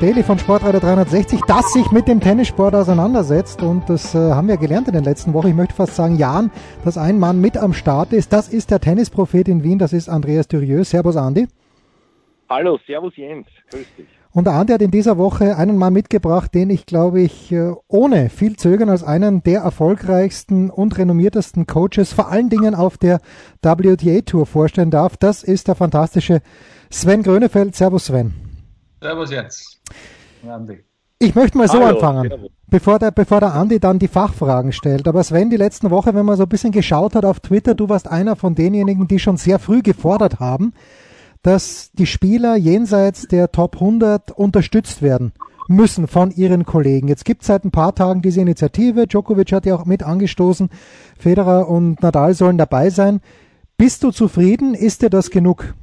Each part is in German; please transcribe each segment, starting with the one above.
Daily von Sportradio 360, das sich mit dem Tennissport auseinandersetzt. Und das äh, haben wir gelernt in den letzten Wochen. Ich möchte fast sagen, Jahren, dass ein Mann mit am Start ist. Das ist der Tennisprophet in Wien, das ist Andreas Dürieu. Servus, Andi. Hallo, servus Jens, grüß dich. Und der Andi hat in dieser Woche einen Mann mitgebracht, den ich, glaube ich, äh, ohne viel Zögern als einen der erfolgreichsten und renommiertesten Coaches, vor allen Dingen auf der WTA-Tour vorstellen darf. Das ist der fantastische Sven Grönefeld. Servus, Sven. Servus Jens. Ich möchte mal so Hallo, anfangen, servus. bevor der, bevor der Andi dann die Fachfragen stellt. Aber Sven, die letzten Woche, wenn man so ein bisschen geschaut hat auf Twitter, du warst einer von denjenigen, die schon sehr früh gefordert haben, dass die Spieler jenseits der Top 100 unterstützt werden müssen von ihren Kollegen. Jetzt gibt es seit ein paar Tagen diese Initiative. Djokovic hat ja auch mit angestoßen. Federer und Nadal sollen dabei sein. Bist du zufrieden? Ist dir das genug?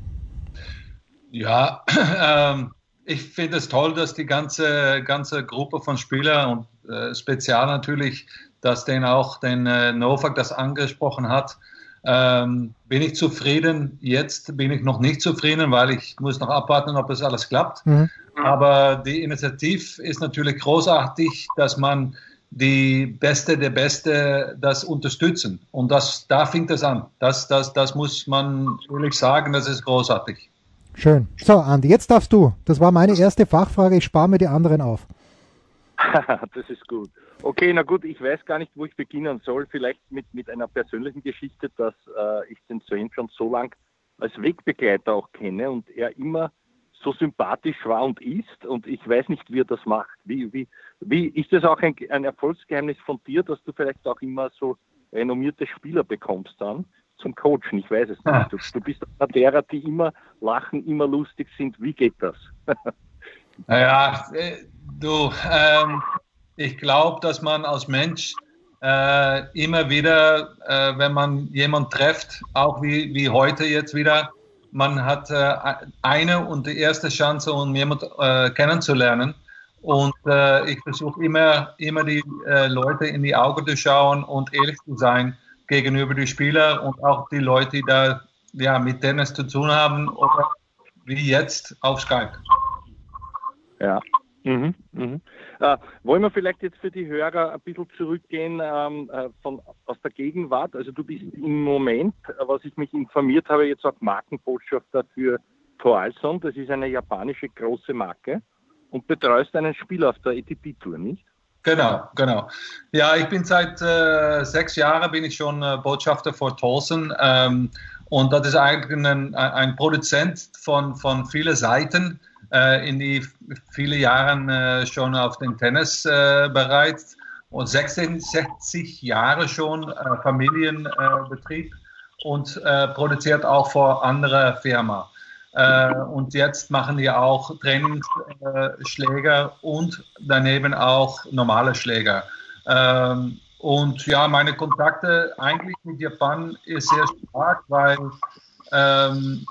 Ja, ähm, ich finde es toll, dass die ganze, ganze Gruppe von Spielern und äh, speziell natürlich, dass den auch den äh, Novak das angesprochen hat. Ähm, bin ich zufrieden? Jetzt bin ich noch nicht zufrieden, weil ich muss noch abwarten, ob das alles klappt. Mhm. Aber die Initiative ist natürlich großartig, dass man die Beste der Beste das unterstützen. Und das, da fängt es an. Das, das, das muss man ehrlich sagen, das ist großartig. Schön. So, Andi, jetzt darfst du. Das war meine erste Fachfrage. Ich spare mir die anderen auf. das ist gut. Okay, na gut, ich weiß gar nicht, wo ich beginnen soll. Vielleicht mit, mit einer persönlichen Geschichte, dass äh, ich den Sven schon so lang als Wegbegleiter auch kenne und er immer so sympathisch war und ist und ich weiß nicht, wie er das macht. Wie, wie, wie ist das auch ein, ein Erfolgsgeheimnis von dir, dass du vielleicht auch immer so renommierte Spieler bekommst dann zum Coachen? Ich weiß es Ah. nicht. Du, du bist einer derer, die immer lachen, immer lustig sind. Wie geht das? Naja, äh, du, ähm, ich glaube, dass man als Mensch äh, immer wieder, äh, wenn man jemanden trifft, auch wie, wie heute jetzt wieder, man hat äh, eine und die erste Chance, um jemanden äh, kennenzulernen. Und äh, ich versuche immer, immer die Leute in die Augen zu schauen und ehrlich zu sein gegenüber den Spielern und auch die Leute, die da ja, mit Tennis zu tun haben oder wie jetzt auf Skype. Ja. Mhm, mhm. Äh, wollen wir vielleicht jetzt für die Hörer ein bisschen zurückgehen ähm, äh, von, aus der Gegenwart? Also du bist im Moment, äh, was ich mich informiert habe, jetzt auch Markenbotschafter für Toalson. Das ist eine japanische große Marke und betreust einen Spieler auf der ATP-Tour, nicht? Genau, genau. Ja, ich bin seit äh, sechs Jahren bin ich schon äh, Botschafter für Tolson ähm, und das ist eigentlich ein, ein Produzent von, von vielen Seiten, äh, in die viele Jahren äh, schon auf den Tennis äh, bereit und 66 Jahre schon äh, Familienbetrieb und produziert auch für andere Firmen. Äh, und jetzt machen die auch Trainingsschläger und daneben auch normale Schläger. Ähm, und ja, meine Kontakte eigentlich mit Japan ist sehr stark, weil ähm,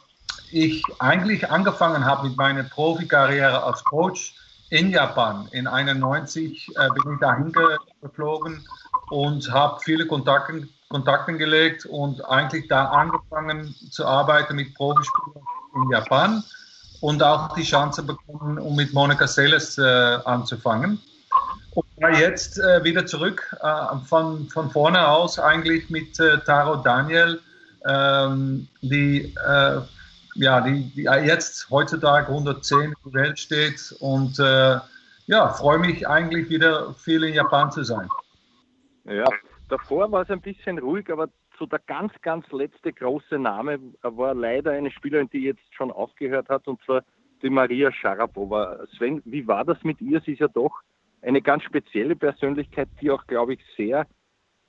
ich eigentlich angefangen habe mit meiner Profikarriere als Coach in Japan. In 91 äh, bin ich dahin geflogen und habe viele Kontakte, Kontakte gelegt und eigentlich da angefangen zu arbeiten mit Profispielern in Japan und auch die Chance bekommen, um mit Monika Seles äh, anzufangen. Und war jetzt äh, wieder zurück äh, von, von vorne aus eigentlich mit äh, Taro Daniel, ähm, die, äh, ja, die, die jetzt heutzutage 110 in der Welt steht und äh, ja, freue mich eigentlich wieder viel in Japan zu sein. Ja, davor war es ein bisschen ruhig, aber so der ganz, ganz letzte große Name war leider eine Spielerin, die jetzt schon aufgehört hat, und zwar die Maria Sharapova. Sven, wie war das mit ihr? Sie ist ja doch eine ganz spezielle Persönlichkeit, die auch, glaube ich, sehr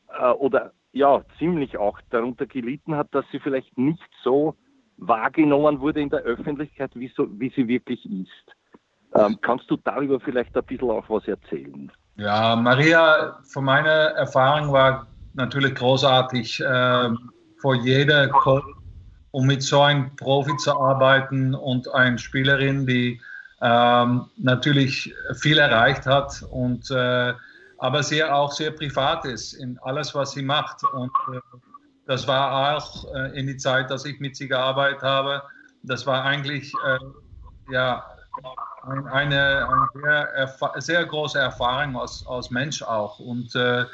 äh, oder ja, ziemlich auch darunter gelitten hat, dass sie vielleicht nicht so wahrgenommen wurde in der Öffentlichkeit, wie, so, wie sie wirklich ist. Ähm, kannst du darüber vielleicht ein bisschen auch was erzählen? Ja, Maria, von meiner Erfahrung war natürlich großartig. Ähm, für jede Coach, um mit so einem Profi zu arbeiten und eine Spielerin, die ähm, natürlich viel erreicht hat und äh, aber sehr auch sehr privat ist in alles, was sie macht. Und äh, das war auch äh, in die Zeit, dass ich mit sie gearbeitet habe. Das war eigentlich äh, ja ein, eine, eine sehr, sehr, große Erfahrung als, als Mensch auch. Und äh,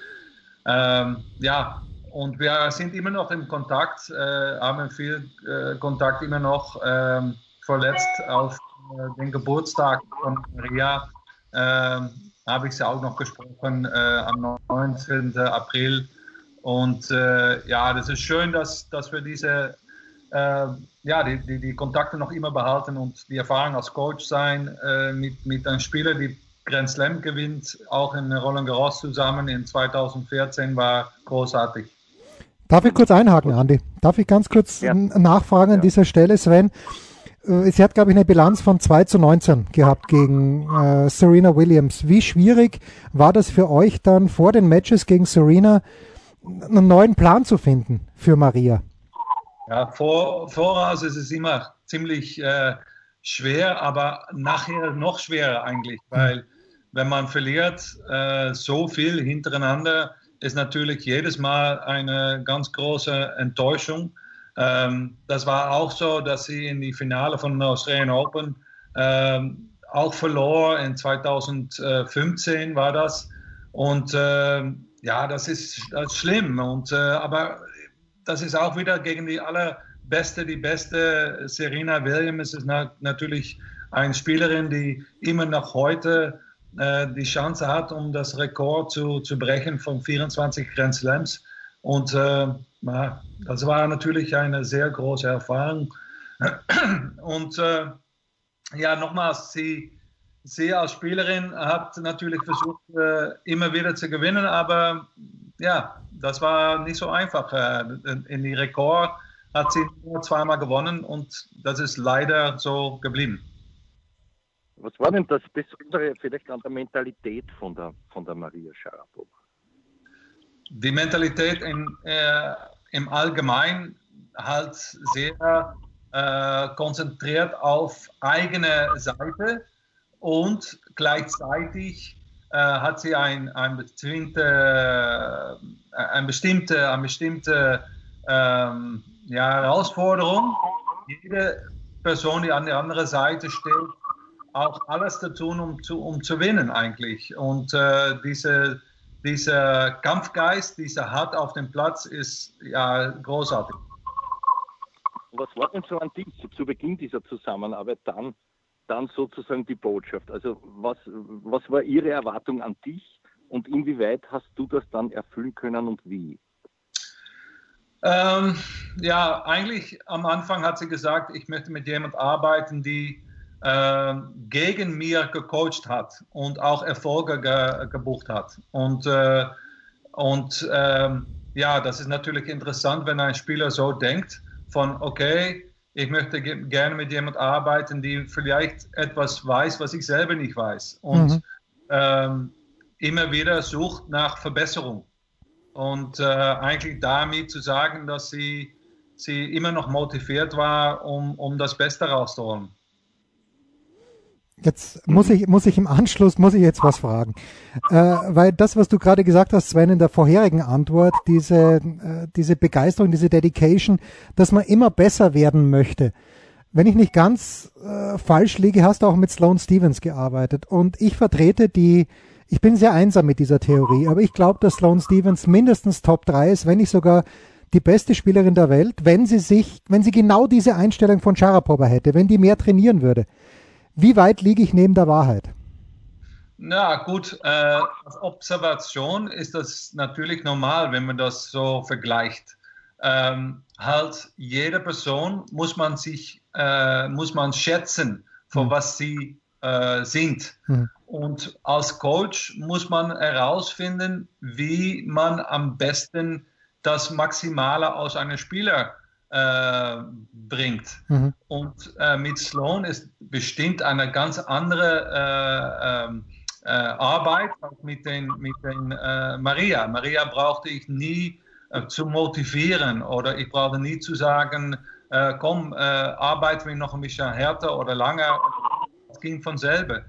ähm, ja, und wir sind immer noch im Kontakt, äh, haben viel äh, Kontakt immer noch. Ähm, verletzt auf äh, den Geburtstag von Maria ähm, habe ich sie auch noch gesprochen äh, am 19. April. Und äh, ja, das ist schön, dass, dass wir diese ja, die, die, die, Kontakte noch immer behalten und die Erfahrung als Coach sein äh, mit, mit einem Spieler, die Grand Slam gewinnt, auch in Roland Garros zusammen in 2014 war großartig. Darf ich kurz einhaken, Andi? Darf ich ganz kurz ja. nachfragen an ja. dieser Stelle, Sven? Äh, sie hat, glaube ich, eine Bilanz von 2 zu 19 gehabt gegen äh, Serena Williams. Wie schwierig war das für euch dann vor den Matches gegen Serena, einen neuen Plan zu finden für Maria? Ja, vor, voraus ist es immer ziemlich äh, schwer, aber nachher noch schwerer eigentlich, hm. weil wenn man verliert äh, so viel hintereinander, ist natürlich jedes Mal eine ganz große Enttäuschung. Ähm, das war auch so, dass sie in die Finale von Australian Open ähm, auch verlor. In 2015 war das. Und äh, ja, das ist, das ist schlimm. Und, äh, aber das ist auch wieder gegen die allerbeste, die beste Serena Williams ist na natürlich eine Spielerin, die immer noch heute äh, die Chance hat, um das Rekord zu, zu brechen von 24 Grand Slams. Und äh, das war natürlich eine sehr große Erfahrung. Und äh, ja, nochmals, sie, sie als Spielerin hat natürlich versucht, äh, immer wieder zu gewinnen, aber ja, das war nicht so einfach. Äh, in die Rekord hat sie nur zweimal gewonnen und das ist leider so geblieben. Was war denn das Besondere vielleicht an der Mentalität von der, von der Maria Sharapova? Die Mentalität in, äh, im Allgemeinen halt sehr äh, konzentriert auf eigene Seite und gleichzeitig hat sie ein, ein bestimmte, äh, ein bestimmte, eine bestimmte ähm, ja, Herausforderung. Jede Person, die an der anderen Seite steht, auch alles zu tun, um zu, um zu gewinnen eigentlich. Und äh, diese, dieser Kampfgeist, dieser Hart auf dem Platz ist ja großartig. Was war denn so an dich zu Beginn dieser Zusammenarbeit dann dann sozusagen die Botschaft? Also was, was war Ihre Erwartung an dich und inwieweit hast du das dann erfüllen können und wie? Ähm, ja, eigentlich am Anfang hat sie gesagt, ich möchte mit jemand arbeiten, die äh, gegen mir gecoacht hat und auch Erfolge ge gebucht hat. Und, äh, und äh, ja, das ist natürlich interessant, wenn ein Spieler so denkt, von okay, ich möchte gerne mit jemand arbeiten, die vielleicht etwas weiß, was ich selber nicht weiß. Und mhm. ähm, immer wieder sucht nach Verbesserung. Und äh, eigentlich damit zu sagen, dass sie, sie immer noch motiviert war, um, um das Beste rauszuholen. Jetzt muss ich, muss ich im Anschluss, muss ich jetzt was fragen. Äh, weil das, was du gerade gesagt hast, Sven, in der vorherigen Antwort, diese, äh, diese Begeisterung, diese Dedication, dass man immer besser werden möchte. Wenn ich nicht ganz äh, falsch liege, hast du auch mit Sloane Stevens gearbeitet. Und ich vertrete die, ich bin sehr einsam mit dieser Theorie, aber ich glaube, dass Sloane Stevens mindestens Top 3 ist, wenn nicht sogar die beste Spielerin der Welt, wenn sie sich, wenn sie genau diese Einstellung von Sharapova hätte, wenn die mehr trainieren würde. Wie weit liege ich neben der Wahrheit? Na gut, äh, als Observation ist das natürlich normal, wenn man das so vergleicht. Ähm, halt, jede Person muss man sich, äh, muss man schätzen, für mhm. was sie äh, sind. Mhm. Und als Coach muss man herausfinden, wie man am besten das Maximale aus einem Spieler äh, bringt. Mhm. Und äh, mit Sloan ist bestimmt eine ganz andere äh, ähm, äh Arbeit als mit den, mit den äh, Maria. Maria brauchte ich nie äh, zu motivieren oder ich brauche nie zu sagen, äh, komm, äh, arbeiten wir noch ein bisschen härter oder länger. Es ging von selber.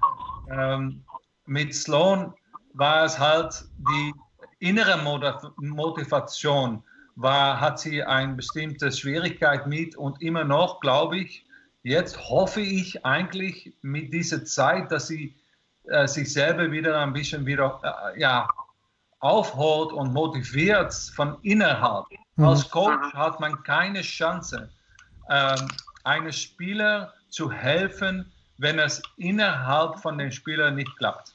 Ähm, mit Sloan war es halt die innere Motivation, war, hat sie eine bestimmte Schwierigkeit mit und immer noch, glaube ich, jetzt hoffe ich eigentlich mit dieser Zeit, dass sie äh, sich selber wieder ein bisschen wieder äh, ja, aufholt und motiviert von innerhalb. Mhm. Als Coach hat man keine Chance, ähm, einem Spieler zu helfen, wenn es innerhalb von den Spielern nicht klappt.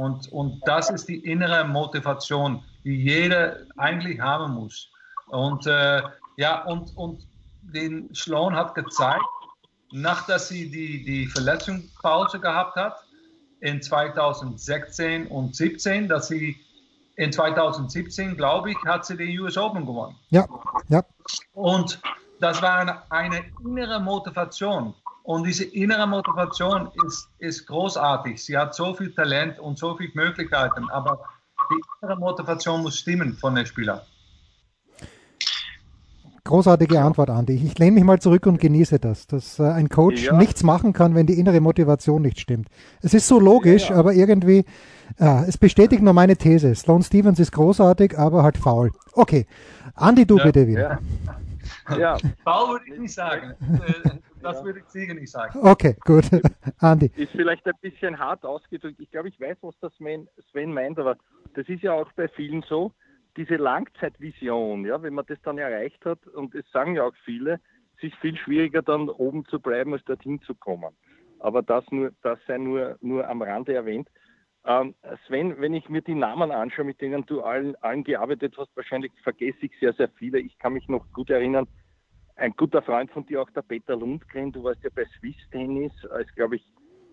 Und, und das ist die innere Motivation, die jeder eigentlich haben muss. Und äh, ja, und, und den Sloan hat gezeigt, nachdem sie die, die Verletzungspause gehabt hat, in 2016 und 2017, dass sie in 2017, glaube ich, hat sie den US Open gewonnen. Ja, ja. Und das war eine, eine innere Motivation. Und diese innere Motivation ist, ist großartig. Sie hat so viel Talent und so viele Möglichkeiten, aber die innere Motivation muss stimmen von den Spielern. Großartige Antwort, Andi. Ich lehne mich mal zurück und genieße das, dass äh, ein Coach ja. nichts machen kann, wenn die innere Motivation nicht stimmt. Es ist so logisch, ja, ja. aber irgendwie, ja, es bestätigt nur meine These. Sloan Stevens ist großartig, aber halt faul. Okay, Andi, du bitte wieder. Ja. faul würde ich nicht sagen. Äh, das würde ich sicher nicht sagen. Okay, gut. Andi. Ist vielleicht ein bisschen hart ausgedrückt. Ich glaube, ich weiß, was das Sven, Sven meint, aber das ist ja auch bei vielen so diese Langzeitvision, ja, wenn man das dann erreicht hat, und es sagen ja auch viele, es ist viel schwieriger dann oben zu bleiben, als dorthin zu kommen. Aber das nur, das sei nur, nur am Rande erwähnt. Ähm, Sven, wenn ich mir die Namen anschaue, mit denen du allen, allen gearbeitet hast, wahrscheinlich vergesse ich sehr, sehr viele. Ich kann mich noch gut erinnern, ein guter Freund von dir, auch der Peter Lundgren, du warst ja bei Swiss Tennis, als, glaube ich,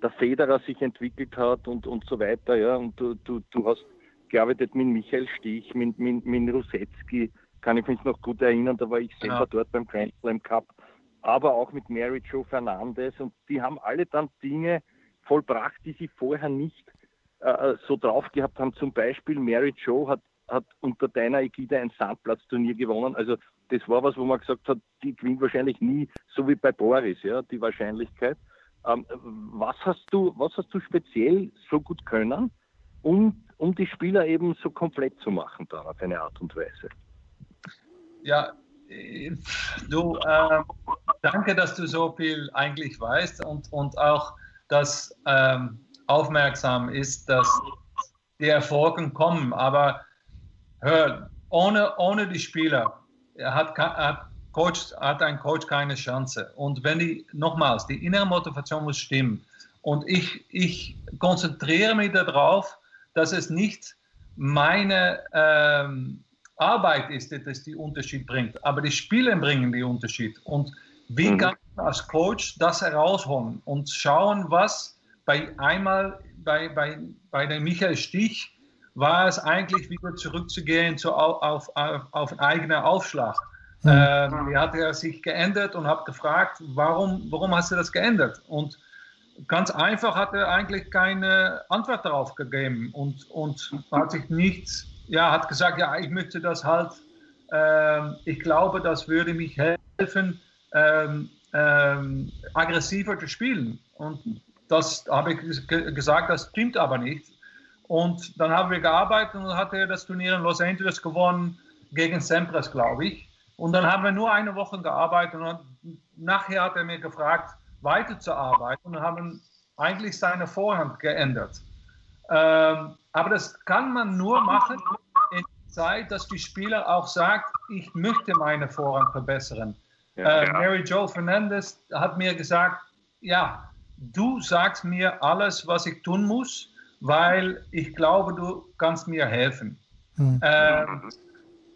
der Federer sich entwickelt hat und, und so weiter, ja, und du, du, du hast gearbeitet mit Michael Stich, mit, mit, mit Rusetzky, kann ich mich noch gut erinnern, da war ich selber ja. dort beim Grand Slam Cup, aber auch mit Mary Jo Fernandez und die haben alle dann Dinge vollbracht, die sie vorher nicht äh, so drauf gehabt haben. Zum Beispiel Mary Jo hat, hat unter deiner Ägide ein Sandplatzturnier gewonnen. Also das war was, wo man gesagt hat, die gewinnt wahrscheinlich nie, so wie bei Boris, ja, die Wahrscheinlichkeit. Ähm, was hast du, was hast du speziell so gut können? um, um die Spieler eben so komplett zu machen dann auf eine Art und Weise. Ja, du, äh, danke, dass du so viel eigentlich weißt und, und auch, dass ähm, aufmerksam ist, dass die Erfolge kommen. Aber hör, ohne, ohne die Spieler hat, hat, Coach, hat ein Coach keine Chance. Und wenn die, nochmals, die innere Motivation muss stimmen. Und ich, ich konzentriere mich darauf, dass es nicht meine ähm, Arbeit ist, die das die Unterschied bringt, aber die Spieler bringen den Unterschied. Und wie mhm. kann ich als Coach das herausholen und schauen, was bei einmal bei, bei, bei dem Michael Stich war es eigentlich wieder zurückzugehen zu, auf, auf, auf eigener Aufschlag. Mhm. Ähm, hat er sich geändert und habe gefragt, warum, warum hast du das geändert? Und ganz einfach hat er eigentlich keine Antwort darauf gegeben und, und hat sich nichts, ja, hat gesagt, ja, ich möchte das halt, äh, ich glaube, das würde mich helfen, ähm, ähm, aggressiver zu spielen. Und das habe ich gesagt, das stimmt aber nicht. Und dann haben wir gearbeitet und hat er das Turnier in Los Angeles gewonnen gegen Sampras, glaube ich. Und dann haben wir nur eine Woche gearbeitet und nachher hat er mir gefragt, weiterzuarbeiten und haben eigentlich seine Vorhand geändert. Ähm, aber das kann man nur machen in der Zeit, dass die Spieler auch sagt, ich möchte meine Vorhand verbessern. Ja, äh, Mary Jo Fernandez hat mir gesagt, ja, du sagst mir alles, was ich tun muss, weil ich glaube, du kannst mir helfen. Mhm. Ähm,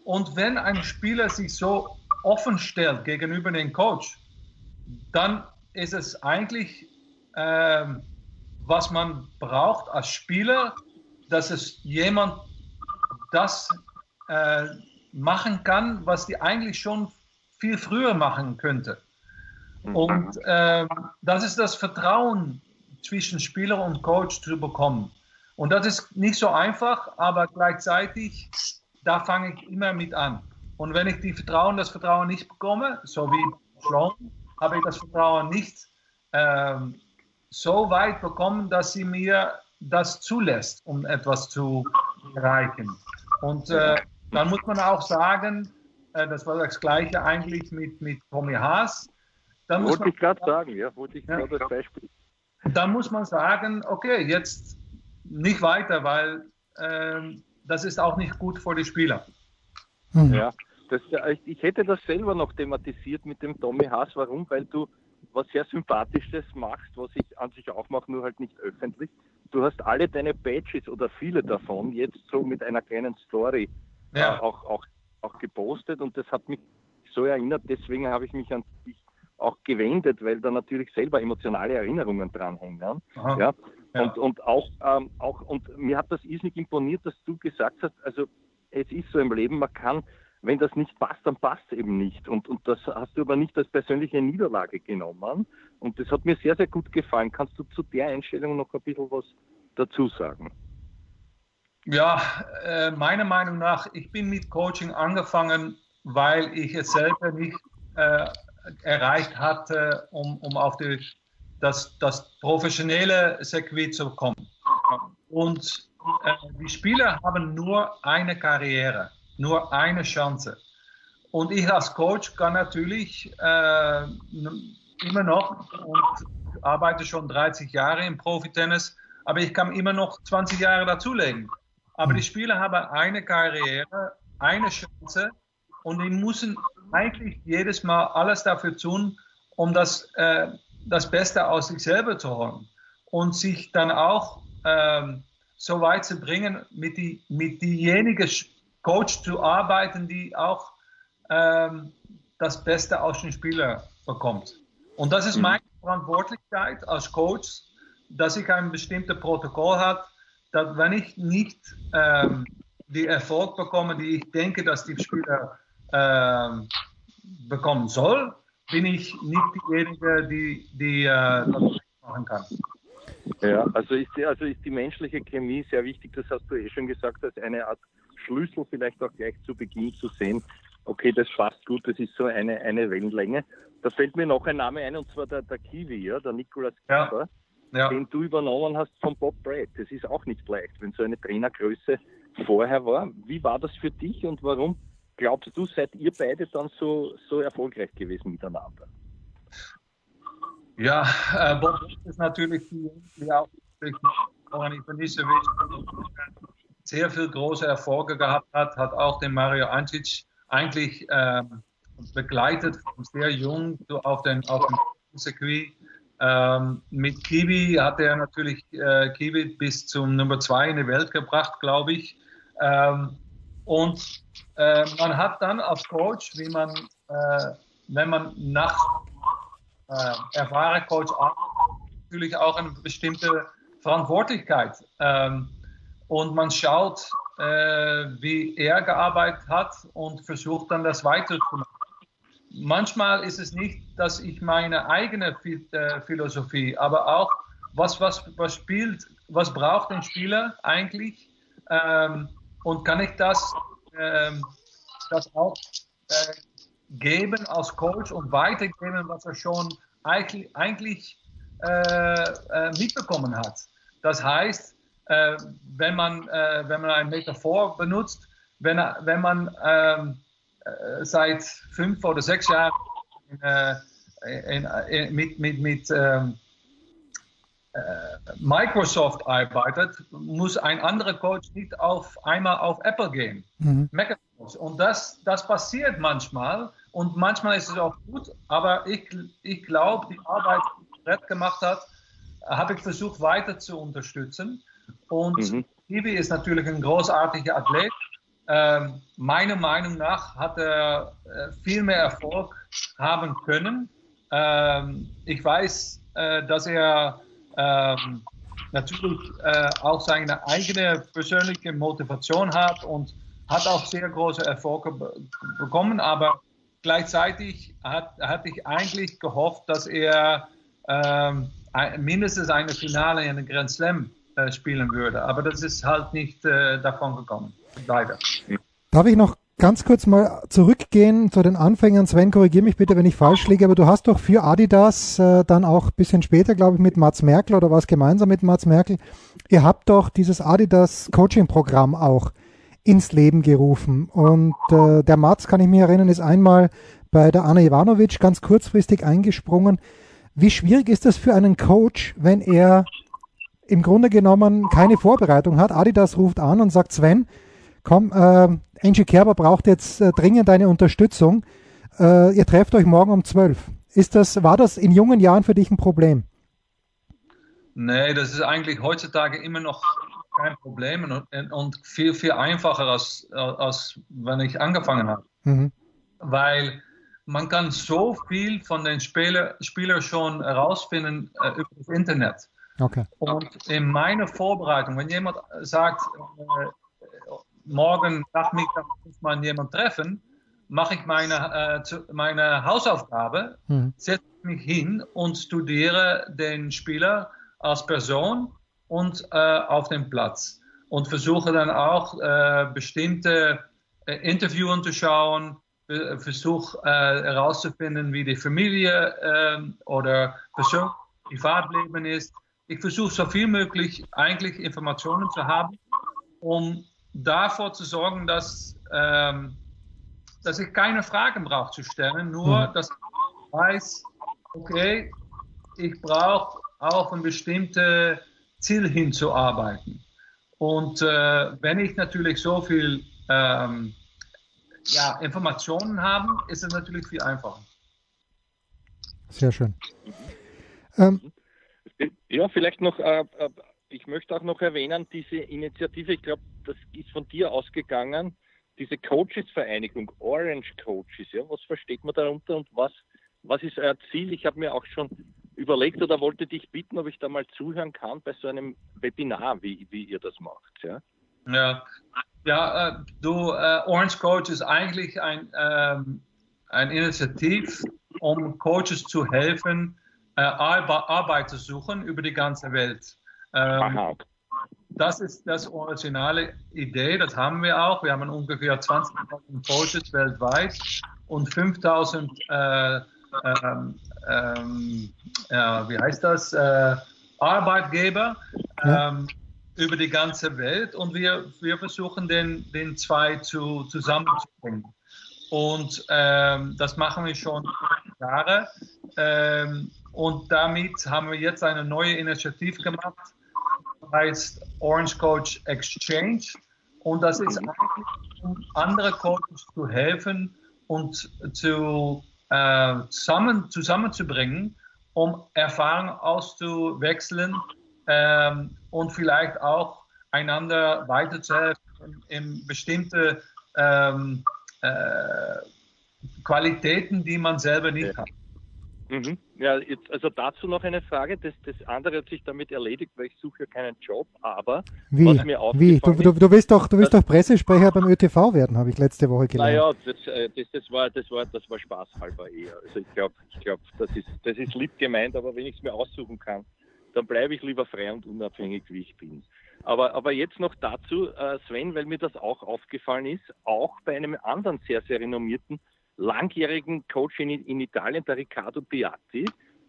und wenn ein Spieler sich so offen stellt gegenüber dem Coach, dann ist es eigentlich, ähm, was man braucht als Spieler, dass es jemand das äh, machen kann, was die eigentlich schon viel früher machen könnte. Mhm. Und äh, das ist das Vertrauen zwischen Spieler und Coach zu bekommen. Und das ist nicht so einfach, aber gleichzeitig da fange ich immer mit an. Und wenn ich die Vertrauen, das Vertrauen nicht bekomme, so wie schon, habe ich das Vertrauen nicht ähm, so weit bekommen, dass sie mir das zulässt, um etwas zu erreichen. Und äh, dann muss man auch sagen, äh, das war das Gleiche eigentlich mit, mit Tommy Haas. Dann wollte ich gerade sagen, ja, wollte ich gerade ja, das Beispiel. Dann muss man sagen, okay, jetzt nicht weiter, weil äh, das ist auch nicht gut für die Spieler. Mhm. Ja, das, ich hätte das selber noch thematisiert mit dem Tommy Haas. Warum? Weil du was sehr Sympathisches machst, was ich an sich auch mache, nur halt nicht öffentlich. Du hast alle deine Badges oder viele davon jetzt so mit einer kleinen Story ja. äh, auch, auch, auch gepostet und das hat mich so erinnert, deswegen habe ich mich an dich auch gewendet, weil da natürlich selber emotionale Erinnerungen dranhängen. Ja? ja? Und, und auch, ähm, auch, und mir hat das irrsinnig imponiert, dass du gesagt hast, also es ist so im Leben, man kann wenn das nicht passt, dann passt es eben nicht. Und, und das hast du aber nicht als persönliche Niederlage genommen. Und das hat mir sehr, sehr gut gefallen. Kannst du zu der Einstellung noch ein bisschen was dazu sagen? Ja, äh, meiner Meinung nach, ich bin mit Coaching angefangen, weil ich es selber nicht äh, erreicht hatte, um, um auf die, das, das professionelle Circuit zu kommen. Und äh, die Spieler haben nur eine Karriere nur eine Chance. Und ich als Coach kann natürlich äh, immer noch und arbeite schon 30 Jahre im Profitennis, aber ich kann immer noch 20 Jahre dazulegen. Aber die Spieler haben eine Karriere, eine Chance und die müssen eigentlich jedes Mal alles dafür tun, um das, äh, das Beste aus sich selber zu holen und sich dann auch ähm, so weit zu bringen mit, die, mit diejenigen Coach zu arbeiten, die auch ähm, das Beste aus den Spielern bekommt. Und das ist mhm. meine Verantwortlichkeit als Coach, dass ich ein bestimmtes Protokoll habe, dass wenn ich nicht ähm, die Erfolg bekomme, die ich denke, dass die Spieler ähm, bekommen soll, bin ich nicht diejenige, die, die äh, das machen kann. Ja, also ist, also ist die menschliche Chemie sehr wichtig, das hast du eh schon gesagt, als eine Art Schlüssel vielleicht auch gleich zu Beginn zu sehen, okay, das passt gut, das ist so eine, eine Wellenlänge. Da fällt mir noch ein Name ein, und zwar der, der Kiwi, ja, der Nicolas Kiefer, ja. ja. den du übernommen hast von Bob Brad. Das ist auch nicht leicht, wenn so eine Trainergröße vorher war. Wie war das für dich und warum glaubst du, seid ihr beide dann so, so erfolgreich gewesen miteinander? Ja, äh, Bob ist natürlich die, so sehr viel große Erfolge gehabt hat, hat auch den Mario Antic eigentlich äh, begleitet, sehr jung auf den, auf dem Circuit. Ähm, mit Kiwi hat er natürlich äh, Kiwi bis zum Nummer zwei in die Welt gebracht, glaube ich. Ähm, und äh, man hat dann als Coach, wie man, äh, wenn man nach äh, erfahrener Coach arbeitet, natürlich auch eine bestimmte Verantwortlichkeit. Ähm, und man schaut, äh, wie er gearbeitet hat und versucht dann das weiterzumachen. Manchmal ist es nicht, dass ich meine eigene äh, Philosophie, aber auch was, was, was spielt, was braucht ein Spieler eigentlich ähm, und kann ich das, ähm, das auch äh, geben als Coach und weitergeben, was er schon eigentlich, eigentlich äh, äh mitbekommen hat. Das heißt, äh, wenn, man, äh, wenn man eine Metaphor benutzt, wenn, wenn man ähm, äh, seit fünf oder sechs Jahren äh, in, in, mit, mit, mit ähm, äh, Microsoft arbeitet, muss ein anderer Coach nicht auf einmal auf Apple gehen. Mhm. Und das, das passiert manchmal und manchmal ist es auch gut, aber ich, ich glaube, die Arbeit, die Brett gemacht hat, habe ich versucht weiter zu unterstützen. Und mhm. Kiwi ist natürlich ein großartiger Athlet. Ähm, meiner Meinung nach hat er äh, viel mehr Erfolg haben können. Ähm, ich weiß, äh, dass er ähm, natürlich äh, auch seine eigene persönliche Motivation hat und hat auch sehr große Erfolge be bekommen, aber gleichzeitig hat, hatte ich eigentlich gehofft, dass er ähm, mindestens eine Finale in den Grand Slam äh, spielen würde. Aber das ist halt nicht äh, davon gekommen, leider. Darf ich noch ganz kurz mal zurückgehen zu den Anfängern. Sven, korrigier mich bitte, wenn ich falsch liege, aber du hast doch für Adidas äh, dann auch ein bisschen später, glaube ich, mit Mats Merkel oder was gemeinsam mit Mats Merkel, ihr habt doch dieses Adidas Coaching-Programm auch ins Leben gerufen. Und äh, der Mats, kann ich mich erinnern, ist einmal bei der Anna Ivanovic ganz kurzfristig eingesprungen. Wie schwierig ist das für einen Coach, wenn er im Grunde genommen keine Vorbereitung hat? Adidas ruft an und sagt, Sven, komm, äh, Angie Kerber braucht jetzt äh, dringend deine Unterstützung. Äh, ihr trefft euch morgen um 12. Ist das, war das in jungen Jahren für dich ein Problem? Nee, das ist eigentlich heutzutage immer noch kein Problem und, und viel, viel einfacher als, als wenn ich angefangen habe. Mhm. Weil man kann so viel von den Spieler, Spielern schon herausfinden äh, über das Internet. Okay. Und in meiner Vorbereitung, wenn jemand sagt, äh, morgen Nachmittag muss man jemanden treffen, mache ich meine, äh, zu, meine Hausaufgabe, mhm. setze mich hin und studiere den Spieler als Person und äh, auf dem Platz. Und versuche dann auch äh, bestimmte äh, Interviews zu schauen, versuche äh, herauszufinden, wie die Familie ähm, oder Person, Privatleben ist. Ich versuche so viel möglich eigentlich Informationen zu haben, um davor zu sorgen, dass, ähm, dass ich keine Fragen brauche zu stellen, nur mhm. dass ich weiß, okay, ich brauche auf ein bestimmtes Ziel hinzuarbeiten. Und äh, wenn ich natürlich so viel ähm, ja, Informationen habe, ist es natürlich viel einfacher. Sehr schön. Ähm, ja, vielleicht noch, äh, äh ich möchte auch noch erwähnen, diese Initiative, ich glaube, das ist von dir ausgegangen, diese Coaches-Vereinigung, Orange Coaches, ja, was versteht man darunter und was, was ist euer Ziel? Ich habe mir auch schon überlegt oder wollte dich bitten, ob ich da mal zuhören kann bei so einem Webinar, wie, wie ihr das macht. Ja, ja, ja äh, du, äh, Orange Coach ist eigentlich ein, ähm, ein Initiativ, um Coaches zu helfen, äh, Arbeit zu suchen über die ganze Welt. Ähm, das ist das originale Idee, das haben wir auch. Wir haben ungefähr 20.000 Coaches weltweit und 5.000, äh, ähm, ja, wie heißt das, äh, Arbeitgeber ähm, über die ganze Welt und wir, wir versuchen den, den zwei zu, zusammenzubringen. Und ähm, das machen wir schon Jahre. Ähm, und damit haben wir jetzt eine neue Initiative gemacht, heißt Orange Coach Exchange. Und das ist eigentlich, um andere Coaches zu helfen und zu, äh, zusammen, zusammenzubringen, um Erfahrungen auszuwechseln ähm, und vielleicht auch einander weiterzuhelfen in bestimmte ähm, äh, Qualitäten, die man selber nicht hat. Mhm. Ja, jetzt, also dazu noch eine Frage. Das, das andere hat sich damit erledigt, weil ich suche ja keinen Job, aber wie? was mir Wie? Du, du, du, willst doch, du willst doch Pressesprecher beim ÖTV werden, habe ich letzte Woche gelernt. Naja, das, äh, das, das, war, das, war, das war spaßhalber eher. Also ich glaube, ich glaub, das, ist, das ist lieb gemeint, aber wenn ich es mir aussuchen kann, dann bleibe ich lieber frei und unabhängig, wie ich bin. Aber, aber jetzt noch dazu, äh, Sven, weil mir das auch aufgefallen ist, auch bei einem anderen sehr, sehr renommierten langjährigen Coach in, in Italien, der Riccardo Beatti,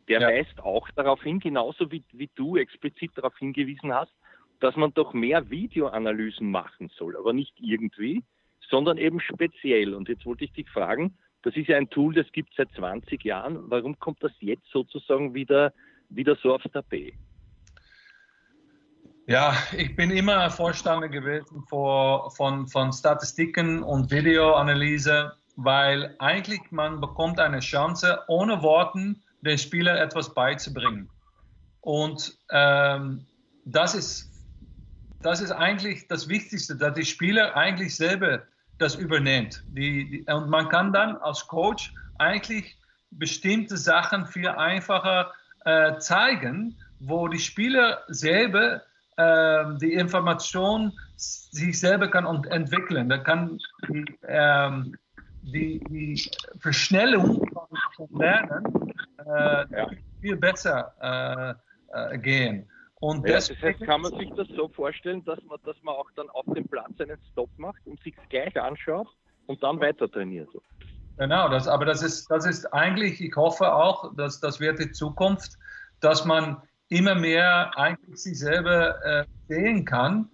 der ja. weist auch darauf hin, genauso wie, wie du explizit darauf hingewiesen hast, dass man doch mehr Videoanalysen machen soll, aber nicht irgendwie, sondern eben speziell. Und jetzt wollte ich dich fragen, das ist ja ein Tool, das gibt es seit 20 Jahren. Warum kommt das jetzt sozusagen wieder, wieder so aufs Tapet? Ja, ich bin immer Vorstand gewesen von, von Statistiken und Videoanalyse weil eigentlich man bekommt eine Chance, ohne Worten den Spieler etwas beizubringen. Und ähm, das, ist, das ist eigentlich das Wichtigste, dass die Spieler eigentlich selber das übernimmt. Die, die, und man kann dann als Coach eigentlich bestimmte Sachen viel einfacher äh, zeigen, wo die Spieler selber äh, die Information sich selber kann entwickeln. Da kann die, ähm, die, die Verschnellung von Lernen äh, ja. viel besser äh, äh, gehen. Und ja, das heißt, kann man sich das so vorstellen, dass man, dass man auch dann auf dem Platz einen Stop macht und sich gleich anschaut und dann weiter trainiert. Genau, das, aber das ist, das ist eigentlich, ich hoffe auch, dass das wird die Zukunft, dass man immer mehr eigentlich sich selber äh, sehen kann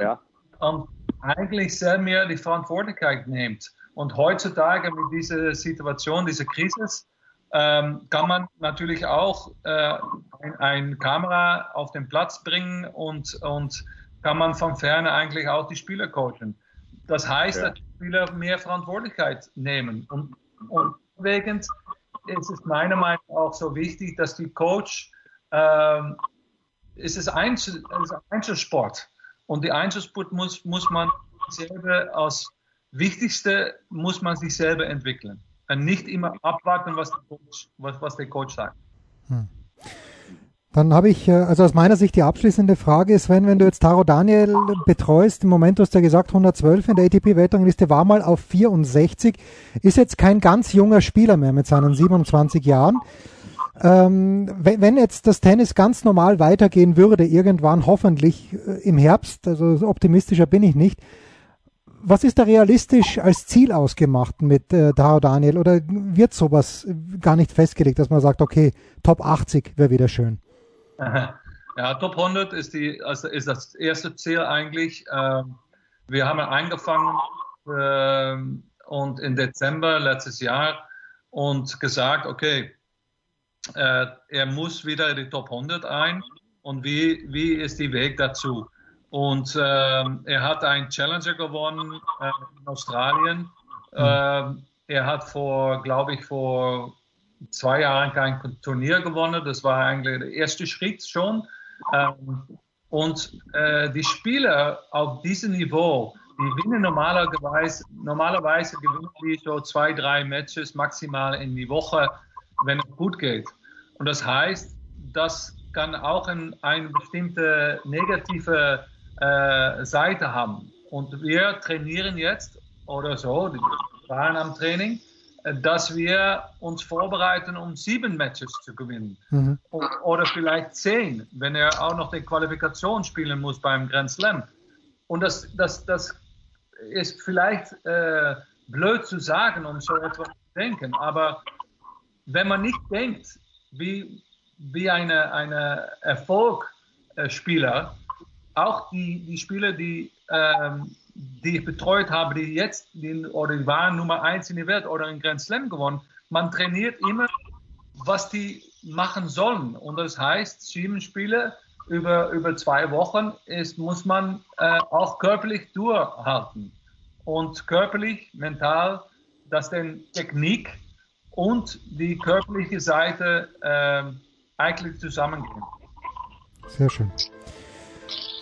ja. und eigentlich sehr mehr die Verantwortlichkeit nimmt. Und heutzutage mit dieser Situation, dieser Krise, ähm, kann man natürlich auch äh, ein, ein, Kamera auf den Platz bringen und, und kann man von ferne eigentlich auch die Spieler coachen. Das heißt, ja. dass die Spieler mehr Verantwortlichkeit nehmen. Und, und deswegen ist es meiner Meinung nach auch so wichtig, dass die Coach, ähm, es ist, Einzel, es ist Einzelsport. Und die Einzelsport muss, muss man selber als Wichtigste muss man sich selber entwickeln. Und nicht immer abwarten, was der Coach, was, was der Coach sagt. Hm. Dann habe ich, äh, also aus meiner Sicht die abschließende Frage, Sven, wenn du jetzt Taro Daniel betreust, im Moment hast du ja gesagt 112 in der ATP-Weltrangliste, war mal auf 64, ist jetzt kein ganz junger Spieler mehr mit seinen 27 Jahren. Ähm, wenn, wenn jetzt das Tennis ganz normal weitergehen würde, irgendwann hoffentlich äh, im Herbst, also optimistischer bin ich nicht, was ist da realistisch als Ziel ausgemacht mit äh, Tao Daniel oder wird sowas gar nicht festgelegt, dass man sagt, okay, Top 80 wäre wieder schön? Ja, Top 100 ist, die, also ist das erste Ziel eigentlich. Ähm, wir haben angefangen ähm, und im Dezember letztes Jahr und gesagt, okay, äh, er muss wieder in die Top 100 ein und wie, wie ist die Weg dazu? Und ähm, er hat einen Challenger gewonnen äh, in Australien. Mhm. Er hat vor, glaube ich, vor zwei Jahren kein Turnier gewonnen. Das war eigentlich der erste Schritt schon. Ähm, und äh, die Spieler auf diesem Niveau, die gewinnen normalerweise, normalerweise gewinnen die so zwei, drei Matches maximal in die Woche, wenn es gut geht. Und das heißt, das kann auch ein, eine bestimmte negative äh, Seite haben. Und wir trainieren jetzt oder so, die waren am Training, äh, dass wir uns vorbereiten, um sieben Matches zu gewinnen. Mhm. Oder vielleicht zehn, wenn er auch noch die Qualifikation spielen muss beim Grand Slam. Und das, das, das ist vielleicht äh, blöd zu sagen, um so etwas zu denken, aber wenn man nicht denkt, wie, wie eine, eine Erfolgsspieler, auch die, die Spieler, die, ähm, die ich betreut habe, die jetzt die, oder die waren Nummer eins in der Welt oder in Grand Slam gewonnen, man trainiert immer, was die machen sollen. Und das heißt, sieben Spiele über, über zwei Wochen ist, muss man äh, auch körperlich durchhalten. Und körperlich, mental, dass dann Technik und die körperliche Seite äh, eigentlich zusammengehen. Sehr schön.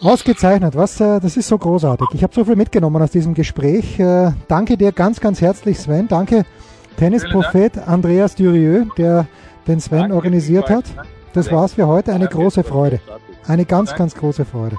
Ausgezeichnet, was, äh, das ist so großartig. Ich habe so viel mitgenommen aus diesem Gespräch. Äh, danke dir ganz, ganz herzlich, Sven. Danke, Tennisprophet Andreas Durieux, der den Sven danke, organisiert hat. Das war's für heute. Eine große Freude. Eine ganz, ganz große Freude.